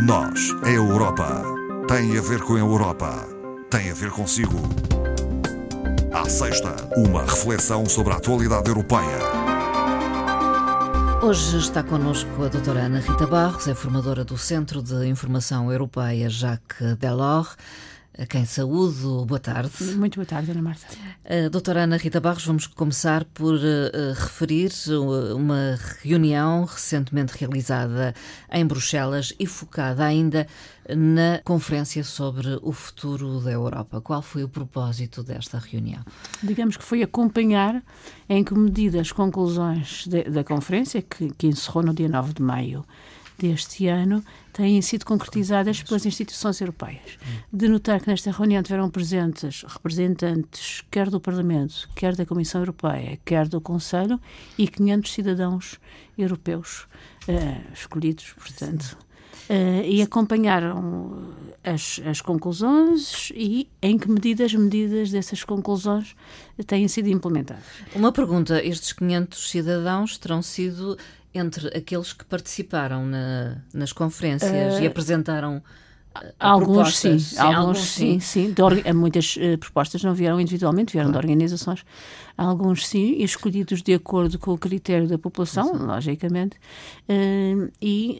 Nós, a Europa, tem a ver com a Europa, tem a ver consigo. À sexta, uma reflexão sobre a atualidade europeia. Hoje está connosco a doutora Ana Rita Barros, é formadora do Centro de Informação Europeia Jacques Delors a quem saúdo. Boa tarde. Muito boa tarde, Ana Marta. Uh, doutora Ana Rita Barros, vamos começar por uh, referir uma reunião recentemente realizada em Bruxelas e focada ainda na Conferência sobre o Futuro da Europa. Qual foi o propósito desta reunião? Digamos que foi acompanhar em que medida as conclusões de, da conferência, que, que encerrou no dia 9 de maio deste ano têm sido concretizadas pelas instituições europeias. De notar que nesta reunião tiveram presentes representantes quer do Parlamento, quer da Comissão Europeia, quer do Conselho e 500 cidadãos europeus uh, escolhidos, portanto. Uh, e acompanharam as, as conclusões e em que medida as medidas dessas conclusões têm sido implementadas. Uma pergunta: estes 500 cidadãos terão sido entre aqueles que participaram na, nas conferências uh, e apresentaram uh, alguns sim, sim, alguns, alguns sim, sim. sim. muitas uh, propostas não vieram individualmente, vieram claro. de organizações. Alguns sim, escolhidos de acordo com o critério da população, sim. logicamente, uh, e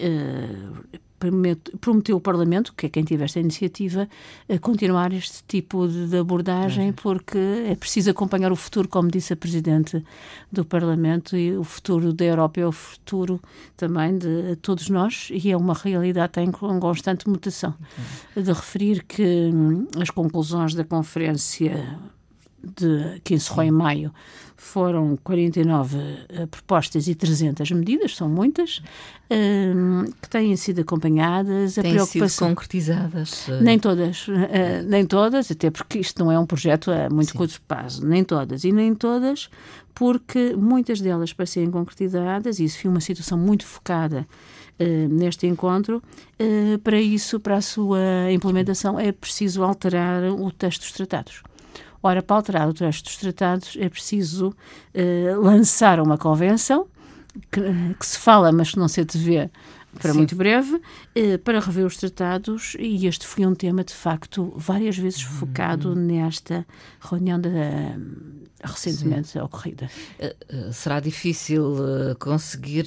prometeu o Parlamento, que é quem teve esta iniciativa, a continuar este tipo de, abordagem, porque é preciso acompanhar o futuro, como disse a Presidente do Parlamento, e o futuro da Europa é o futuro também de todos nós, e é uma realidade em constante mutação. De referir que hum, as conclusões da conferência de, que encerrou em maio foram 49 uh, eh, propostas e 300 medidas, são muitas, uh, que têm sido acompanhadas. Têm a preocupação, sido concretizadas? Uh... Nem todas, eh, nem todas, até porque isto não é um projeto a muito Sim. curto prazo, nem todas. E nem todas porque muitas delas para serem concretizadas, e isso foi uma situação muito focada Uh, neste encontro. Uh, para isso, para a sua implementação, é preciso alterar o texto dos tratados. Ora, para alterar o texto dos tratados é preciso uh, lançar uma convenção que, que, se fala, mas que não se vê para Sim. muito breve, eh, para rever os tratados, e este foi um tema, de facto, várias vezes uhum. focado nesta reunião da, recentemente Sim. ocorrida. Uh, será difícil uh, conseguir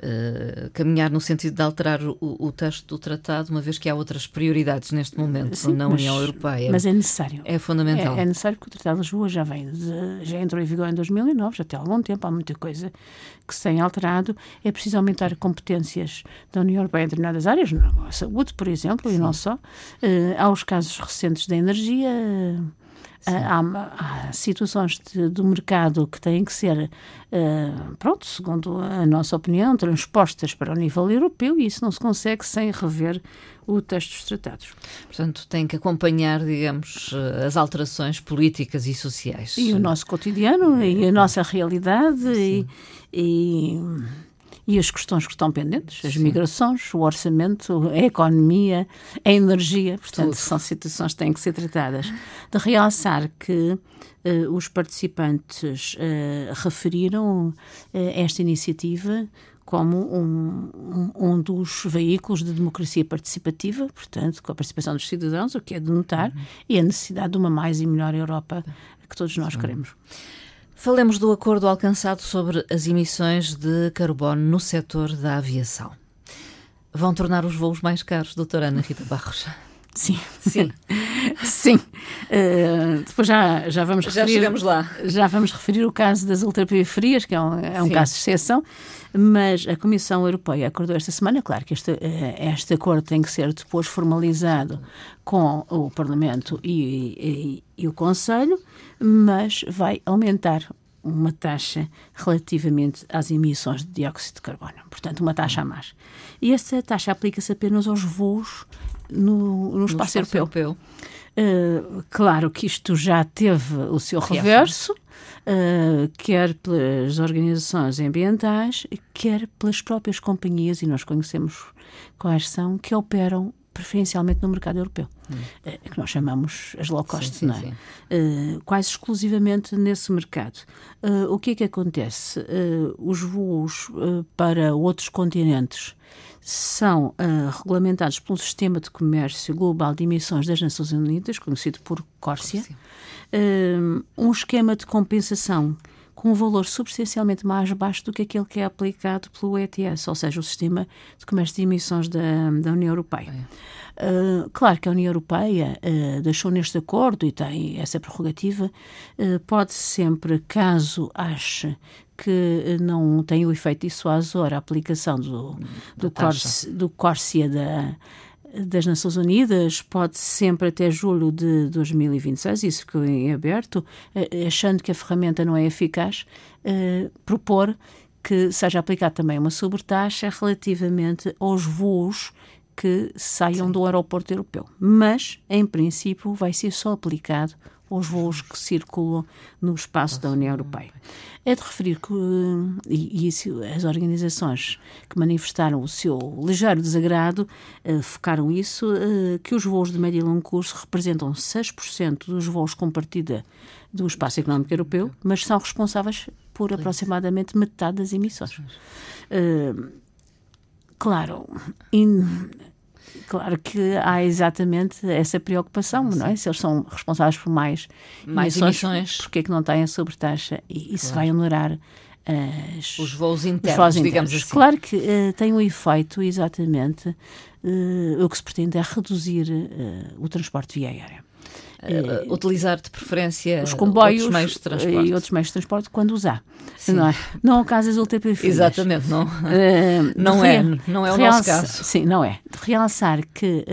uh, caminhar no sentido de alterar o, o, texto do tratado, uma vez que há outras prioridades neste momento Sim, na União Europeia. Mas é necessário. É fundamental. É, é, necessário porque o Tratado de Lisboa já vem, de, já entrou em vigor em 2009, já tem algum tempo, há muita coisa que se tem alterado. É preciso aumentar competências da União Europeia em determinadas áreas, a saúde, por exemplo, Sim. e não só. há os casos recentes da energia Há, há, situações de, do mercado que têm que ser, uh, pronto, segundo a nossa opinião, transpostas para o nível europeu e isso não se consegue sem rever o texto dos tratados. Portanto, tem que acompanhar, digamos, eh, as alterações políticas e sociais. E o nosso cotidiano, e a nossa realidade, e, e e as questões que estão pendentes, as Sim. migrações, o orçamento, a economia, a energia, portanto, Tudo. são situações que têm que ser tratadas. De realçar que uh, os participantes uh, referiram uh, esta iniciativa como um, um, um, dos veículos de democracia participativa, portanto, com a participação dos cidadãos, o que é de notar, uhum. e a necessidade de uma mais e melhor Europa que todos nós Sim. queremos. Falemos do acordo alcançado sobre as emissões de carbono no setor da aviação. Vão tornar os voos mais caros, doutora Ana Rita Barros? Sim. Sim. Sim. Uh, depois já, já vamos referir. Já chegamos lá. Já vamos referir o caso das ultraperiferias, que é um, é um caso de exceção, mas a Comissão Europeia acordou esta semana, claro que este, eh, este acordo tem que ser depois formalizado com o Parlamento e, e, e o Conselho, mas vai aumentar uma taxa relativamente às emissões de dióxido de carbono, portanto, uma taxa a mais. E essa taxa aplica-se apenas aos voos no, no, espaço, no espaço europeu. europeu. Uh, claro que isto já teve o seu reverso, uh, quer pelas organizações ambientais, quer pelas próprias companhias, e nós conhecemos quais são, que operam preferencialmente no mercado europeu, hum. que nós chamamos as low cost, sim, sim, não é? Uh, quase exclusivamente nesse mercado. Uh, o que é que acontece? Uh, os voos para outros continentes são regulamentados por um sistema de comércio global de emissões das Nações Unidas, conhecido por Córcia, um esquema de compensação com um valor substancialmente mais baixo do que aquele que é aplicado pelo ETS, ou seja, o Sistema de Comércio de Emissões da, da União Europeia. Uh, claro que a União Europeia uh, deixou neste acordo e tem essa prerrogativa, uh, pode sempre, caso ache que não tem o efeito dissuasor a aplicação do, do, do Córcia da, das Nações Unidas pode sempre até julho de 2026, isso ficou em aberto, achando que a ferramenta não é eficaz, propor que seja aplicada também uma sobretaxa relativamente aos voos que saiam Sim. do aeroporto europeu. Mas, em princípio, vai ser só aplicado aos voos que circulam no espaço da União Europeia. É de referir que, e, isso, as organizações que manifestaram o seu ligeiro desagrado uh, focaram isso, uh, que os voos de médio e longo curso representam 6% dos voos com partida do espaço económico europeu, mas são responsáveis por aproximadamente metade das emissões. Uh, claro, in, Claro que há exatamente essa preocupação, não é? Se eles são responsáveis por mais, mais emissões, emissões. porque é que não têm a sobretaxa? E isso claro. vai onerar as, os voos internos, os voos internos. digamos assim. Claro que uh, tem um efeito, exatamente, uh, o que se pretende é reduzir uh, o transporte via aérea. Uh, utilizar de preferência os comboios outros meios de transporte. e outros meios de transporte quando usar. Sim. Não, é? não casas ultraperiféricas. Exatamente, não, uh, não, é, não é o nosso caso. Sim, não é. De realçar que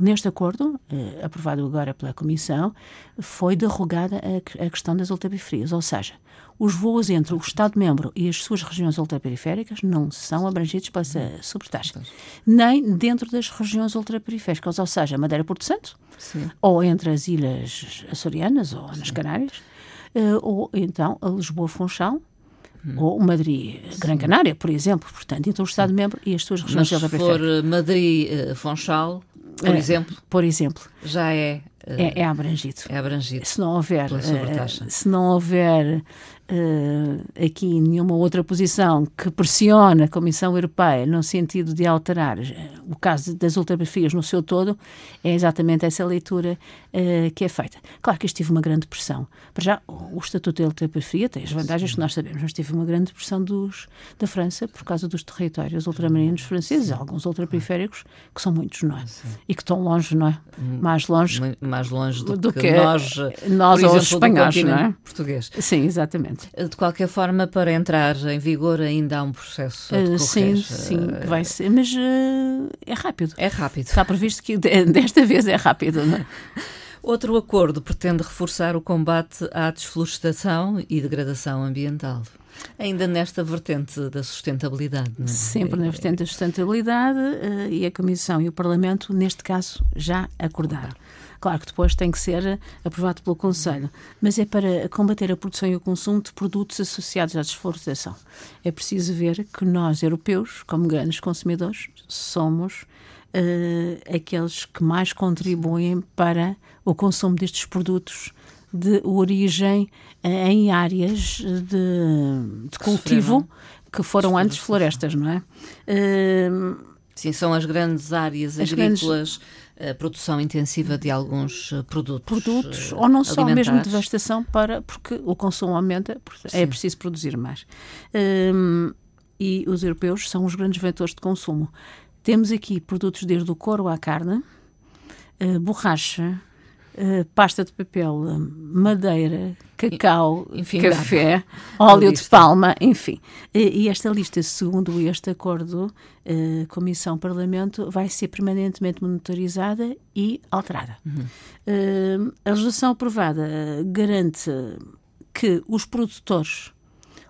neste acordo, aprovado agora pela Comissão, foi derrogada a, a questão das ultraperiferias, ou seja, os voos entre o Estado-membro e as suas regiões ultraperiféricas não são abrangidos pela sobretaxa. Nem dentro das regiões ultraperiféricas, ou seja, Madeira-Porto Santo, Sim. ou entre as ilhas açorianas ou nas Canárias, uh, ou então a Lisboa-Funchal, hum. ou Madrid, Gran Canária, por exemplo, portanto, entre o Estado-membro e as suas regiões Mas se for Madrid-Funchal, por uh, exemplo, por exemplo, já é é, é, abrangido. É abrangido. Se não houver, se não houver uh, aqui nenhuma outra posição que pressione a Comissão Europeia no sentido de alterar eh, o caso das ultrapafias no seu todo, é exatamente essa leitura uh, que é feita. Claro que isto tive uma grande pressão. Para já, o Estatuto da Ultrapafia tem as vantagens que nós sabemos, mas teve uma grande pressão dos, da França por causa dos territórios ultramarinos franceses, alguns ultraperiféricos, que são muitos, não é? E que estão longe, não é? Hum, mais longe. Mais longe do, do que, que, nós, nós ou os espanhóis, não é? Português. Sim, exatamente. Exatamente. De qualquer forma, para entrar em vigor ainda há um processo a decorrer. Sim, sim, que vai ser, mas uh, é rápido. É rápido. Está previsto que desta vez é rápido, não é? Outro acordo pretende reforçar o combate à desflorestação e degradação ambiental. Ainda nesta vertente da sustentabilidade. Não é? Sempre na vertente da sustentabilidade uh, e a Comissão e o Parlamento, neste caso, já acordaram. Claro que depois tem que ser aprovado pelo Conselho, mas é para combater a produção e o consumo de produtos associados à desflorestação. É preciso ver que nós, europeus, como grandes consumidores, somos uh, aqueles que mais contribuem para o consumo destes produtos de origem uh, em áreas de, de cultivo que foram antes florestas, não é? Uh, Sim, são as grandes áreas as agrícolas. Grandes a produção intensiva de alguns eh, produtos. Produtos, ou não só mesmo devastação, para, porque o consumo aumenta, é preciso produzir mais. Um, e os europeus são os grandes vetores de consumo. Temos aqui produtos desde o couro à carne, uh, borracha, Uh, pasta de papel, madeira, cacau, enfim, café, óleo de palma, enfim. E, e, esta lista, segundo este acordo uh, Comissão-Parlamento, vai ser permanentemente monitorizada e alterada. Uhum. Uh, a legislação aprovada garante que os produtores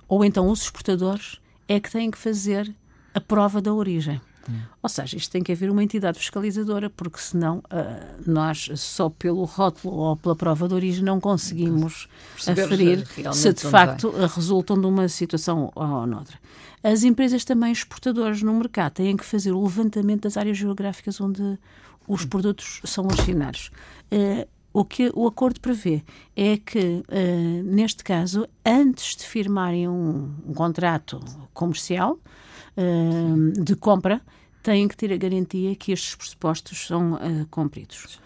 ou então os exportadores é que têm que fazer a prova da origem. Hum. Ou seja, isto tem que haver uma entidade fiscalizadora, porque senão uh, nós, só pelo rótulo ou pela prova de origem, não conseguimos aferir se de facto vai. resultam de uma situação ou noutra. As empresas também exportadoras no mercado têm que fazer o levantamento das áreas geográficas onde os hum. produtos são originados. Uh, o que o acordo prevê é que, uh, neste caso, antes de firmarem um, um contrato comercial uh, de compra, têm que ter a garantia que estes pressupostos são uh, cumpridos.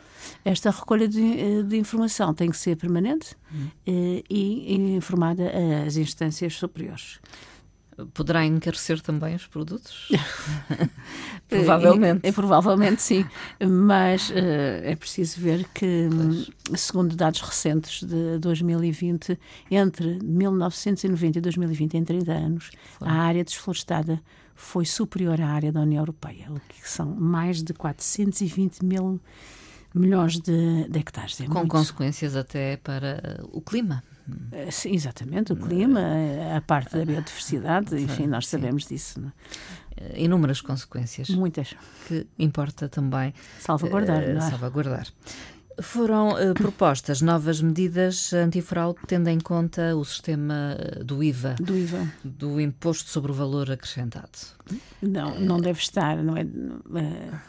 Esta recolha de, de, informação tem que ser permanente hum. e, e informada às instâncias superiores poderá encarecer também os produtos? provavelmente. É, é, provavelmente sim, mas uh, é preciso ver que, pois. segundo dados recentes de 2020, entre 1990 e 2020, em 30 anos, foi. a área desflorestada foi superior à área da União Europeia, o que são mais de 420 mil milhões de, de hectares. É Com muito. consequências até para o clima. Eh, sim, exatamente, o clima, eh, a parte da biodiversidade, enfim, nós sabemos Sim. disso. Não? É? Inúmeras consequências. Muitas. Que importa também salvaguardar. Uh? Salvaguardar. Foram uh, propostas novas medidas antifraude tendo em conta o sistema do IVA. Do IVA. Do Imposto sobre o Valor Acrescentado. Não, não deve estar, não é? Uh,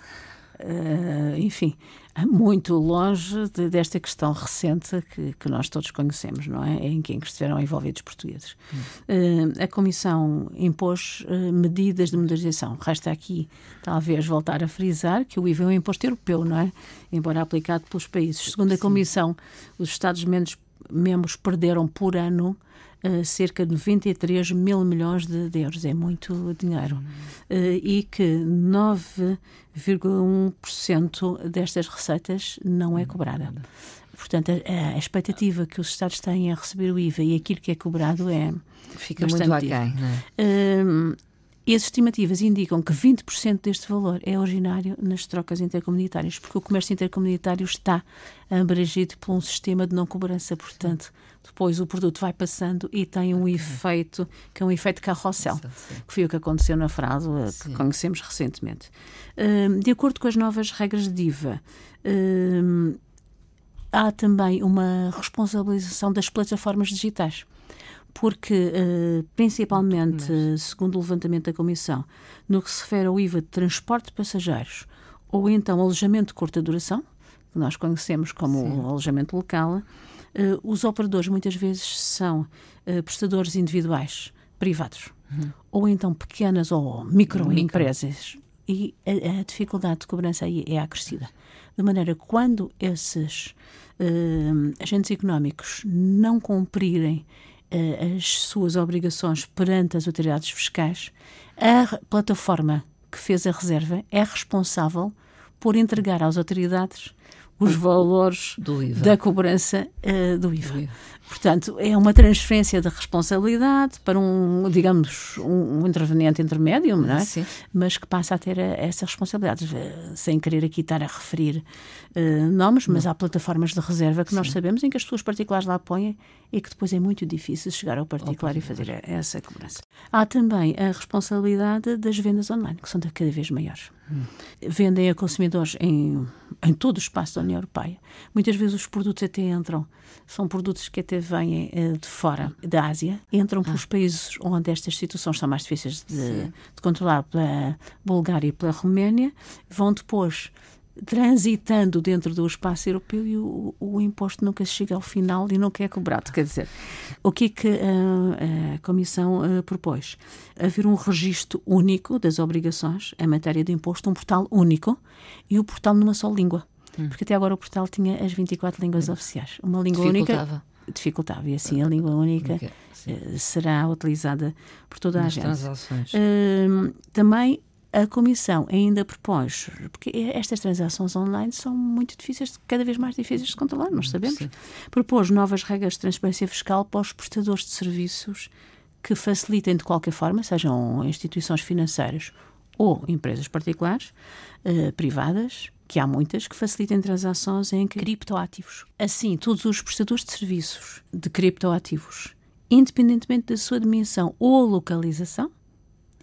uh, enfim, muito longe de, desta questão recente que, que, nós todos conhecemos, não é? Em que, em que estiveram envolvidos portugueses. Hum. Uh, a Comissão impôs uh, medidas de modernização. Resta aqui, talvez, voltar a frisar que o IVA é um imposto europeu, não é? Embora aplicado pelos países. Segundo a Comissão, os Estados-membros membros perderam por ano uh, cerca de 93 mil milhões de, de euros. É muito dinheiro. Uh, e que 9,1% destas receitas não é cobrada. Portanto, a, a, expectativa que os Estados têm a receber o IVA e aquilo que é cobrado é. Fica muito aquém, não é? E as estimativas indicam que 20% deste valor é originário nas trocas intercomunitárias, porque o comércio intercomunitário está abrangido por um sistema de não cobrança. Portanto, depois o produto vai passando e tem um efeito, que é um efeito carrossel, que foi o que aconteceu na frase eh, que conhecemos recentemente. Hum, de acordo com as novas regras de IVA, hum, há também uma responsabilização das plataformas digitais porque, uh, principalmente, segundo o levantamento da Comissão, no que se refere ao IVA de transporte de passageiros ou então alojamento de curta duração, que nós conhecemos como Sim. alojamento local, uh, os operadores muitas vezes são uh, prestadores individuais, privados, uhum. ou então pequenas ou microempresas. Micro. E a, a, dificuldade de cobrança aí é acrescida. De maneira que, quando esses agentes económicos não cumprirem uh, as suas obrigações perante as autoridades fiscais, a plataforma que fez a reserva é responsável por entregar às autoridades os valores da cobrança uh, do IVA. Do IVA. Portanto, é uma transferência de responsabilidade para um, digamos, um, um interveniente intermédio, não é? Sim. Mas que passa a ter a, essa responsabilidade, eh, sem querer aqui estar a referir uh, nomes, mas não. há plataformas de reserva que Sim. nós sabemos em que as pessoas particulares lá põem e que depois é muito difícil chegar ao particular, e fazer essa cobrança. Há também a responsabilidade das vendas online, que são cada vez maiores. Hum. Vendem a consumidores em, em todo o espaço da União Europeia. Muitas vezes os produtos até entram, são produtos que até vêm uh, de fora da Ásia, entram ah. pelos países onde estas situações são mais difíceis de, de controlar, pela Bulgária e pela Roménia, vão depois transitando dentro do espaço europeu e o, o, imposto nunca chega ao final e nunca é cobrado. Quer dizer, o que é que a, a Comissão uh, propôs? Haver um registro único das obrigações em matéria de imposto, um portal único e o portal numa só língua. Hum. Porque até agora o portal tinha as 24 línguas hum. oficiais. Uma língua única dificultava e assim a língua única okay, uh, será utilizada por toda a Nas gente. Transações. Uh, também a Comissão ainda propôs, porque estas transações online são muito difíceis, cada vez mais difíceis de controlar, nós sabemos, Sim. propôs novas regras de transparência fiscal para os prestadores de serviços que facilitem de qualquer forma, sejam instituições financeiras ou empresas particulares, eh, privadas, que há muitas, que facilitem transações em criptoativos. Assim, todos os prestadores de serviços de criptoativos, independentemente da sua dimensão ou localização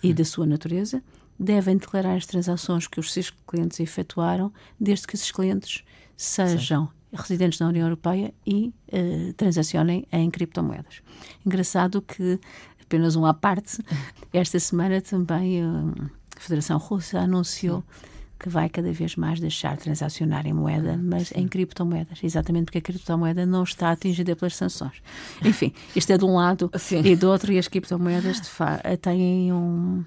e da sua natureza, devem declarar as transações que os seus clientes efetuaram, desde que esses clientes sejam Sim. residentes da União Europeia e uh, transacionem em criptomoedas. Engraçado que, apenas um à parte, esta semana também uh, a Federação Russa anunciou. Sim que vai cada vez mais deixar de transacionar em moeda, mas Sim. em criptomoedas, exatamente porque a criptomoeda não está atingida pelas sanções. Enfim, isto é de um lado Sim. e do outro, e as criptomoedas têm um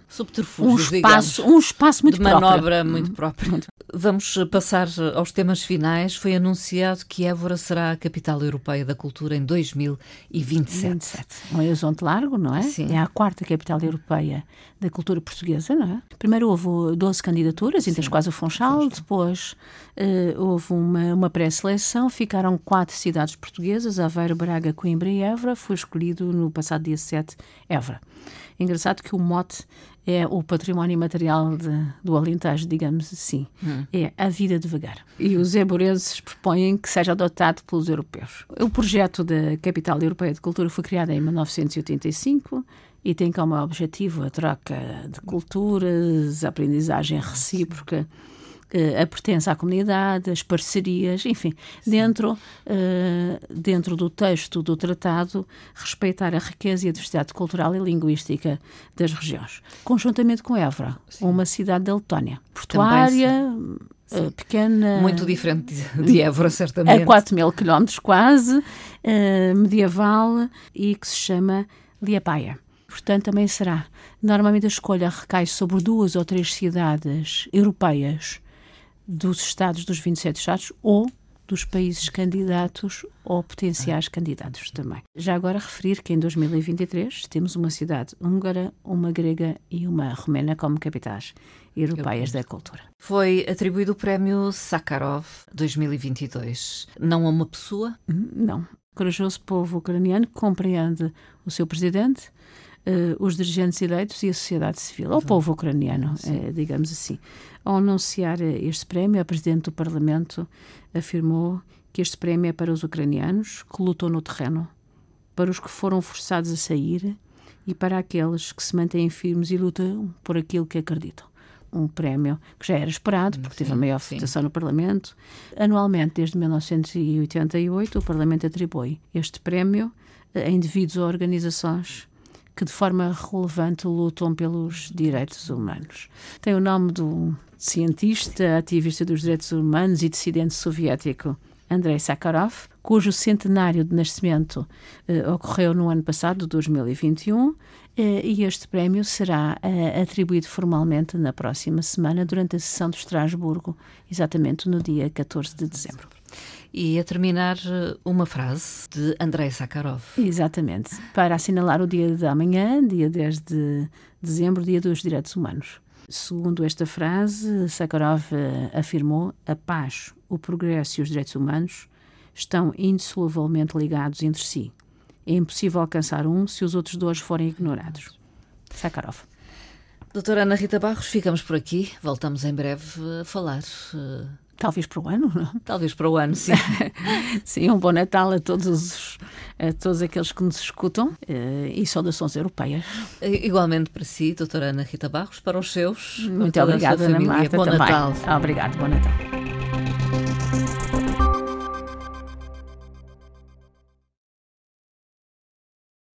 um espaço, um espaço muito de manobra próprio. muito próprio. Muito. Vamos passar aos temas finais. Foi anunciado que Évora será a capital europeia da cultura em 2027. 27. Um horizonte largo, não é? Sim. É a quarta capital europeia da cultura portuguesa, não é? Primeiro houve 12 candidaturas, entre as quais o Funchal, depois uh, houve uma, uma pré-seleção, ficaram quatro cidades portuguesas, Aveiro, Braga, Coimbra e Évora, foi escolhido no passado dia 7 Évora. Engraçado que o mote é o património material de, do Alentejo, digamos assim. Hum. É a vida devagar. E os eborenses propõem que seja adotado pelos europeus. O projeto da Capital Europeia de Cultura foi criado em 1985 e tem como objetivo a troca de culturas, a aprendizagem recíproca. Eh, a pertença à comunidade, as parcerias, enfim, dentro, uh, dentro do texto do tratado, respeitar a riqueza e a diversidade cultural e linguística das regiões. Conjuntamente com Évora, Sim. uma cidade da Letónia, portuária, uh, pequena. Muito diferente de Évora, certamente. A 4 mil quilómetros quase, medieval e que se chama Liapaia portanto também será. Normalmente a escolha recai sobre duas ou três cidades europeias dos Estados, dos 27 Estados, ou dos países candidatos ou potenciais candidatos também. Já agora referir que em 2023 temos uma cidade húngara, uma grega e uma romena como capitais europeias da cultura. Foi atribuído o prémio Sakharov 2022. Não a uma pessoa? Hum, não. O corajoso povo ucraniano compreende o seu presidente, os dirigentes eleitos e a sociedade civil, ao povo ucraniano, uh, digamos assim. Ao anunciar eh, este prémio, a Presidente do Parlamento afirmou que este prémio é para os ucranianos que lutam no terreno, para os que foram forçados a sair e para aqueles que se mantêm firmes e lutam por aquilo que acreditam um prémio que já era esperado, porque sim, teve a maior votação no Parlamento. Anualmente, desde 1988, o Parlamento atribui este prémio a indivíduos ou organizações que de forma relevante lutam pelos direitos humanos. Tem o nome do cientista, ativista dos direitos humanos e dissidente soviético Andrei Sakharov, cujo centenário de nascimento eh, ocorreu no ano passado, 2021, eh, e este prémio será eh, atribuído formalmente na próxima semana, durante a sessão de Estrasburgo, exatamente no dia 14 de dezembro. E a terminar, eh, uma frase de Andrei Sakharov. Exatamente, para assinalar o dia de amanhã, dia 10 de dezembro, dia dos direitos humanos. Segundo esta frase, Sakharov eh, afirmou: a paz, o progresso e os direitos humanos estão indissoluvelmente ligados entre si. É impossível alcançar um se os outros dois forem ignorados. Sakharov. Doutora Ana Rita Barros, ficamos por aqui. Voltamos em breve a falar eh, Talvez para o ano, não? Talvez para o ano, sim. sim, um bom Natal a todos, a todos aqueles que nos escutam eh, e saudações europeias. Igualmente para si, doutora Ana Rita Barros, para os seus. Muito obrigada, Ana Marta. Bom também. Natal. Obrigado, bom Natal.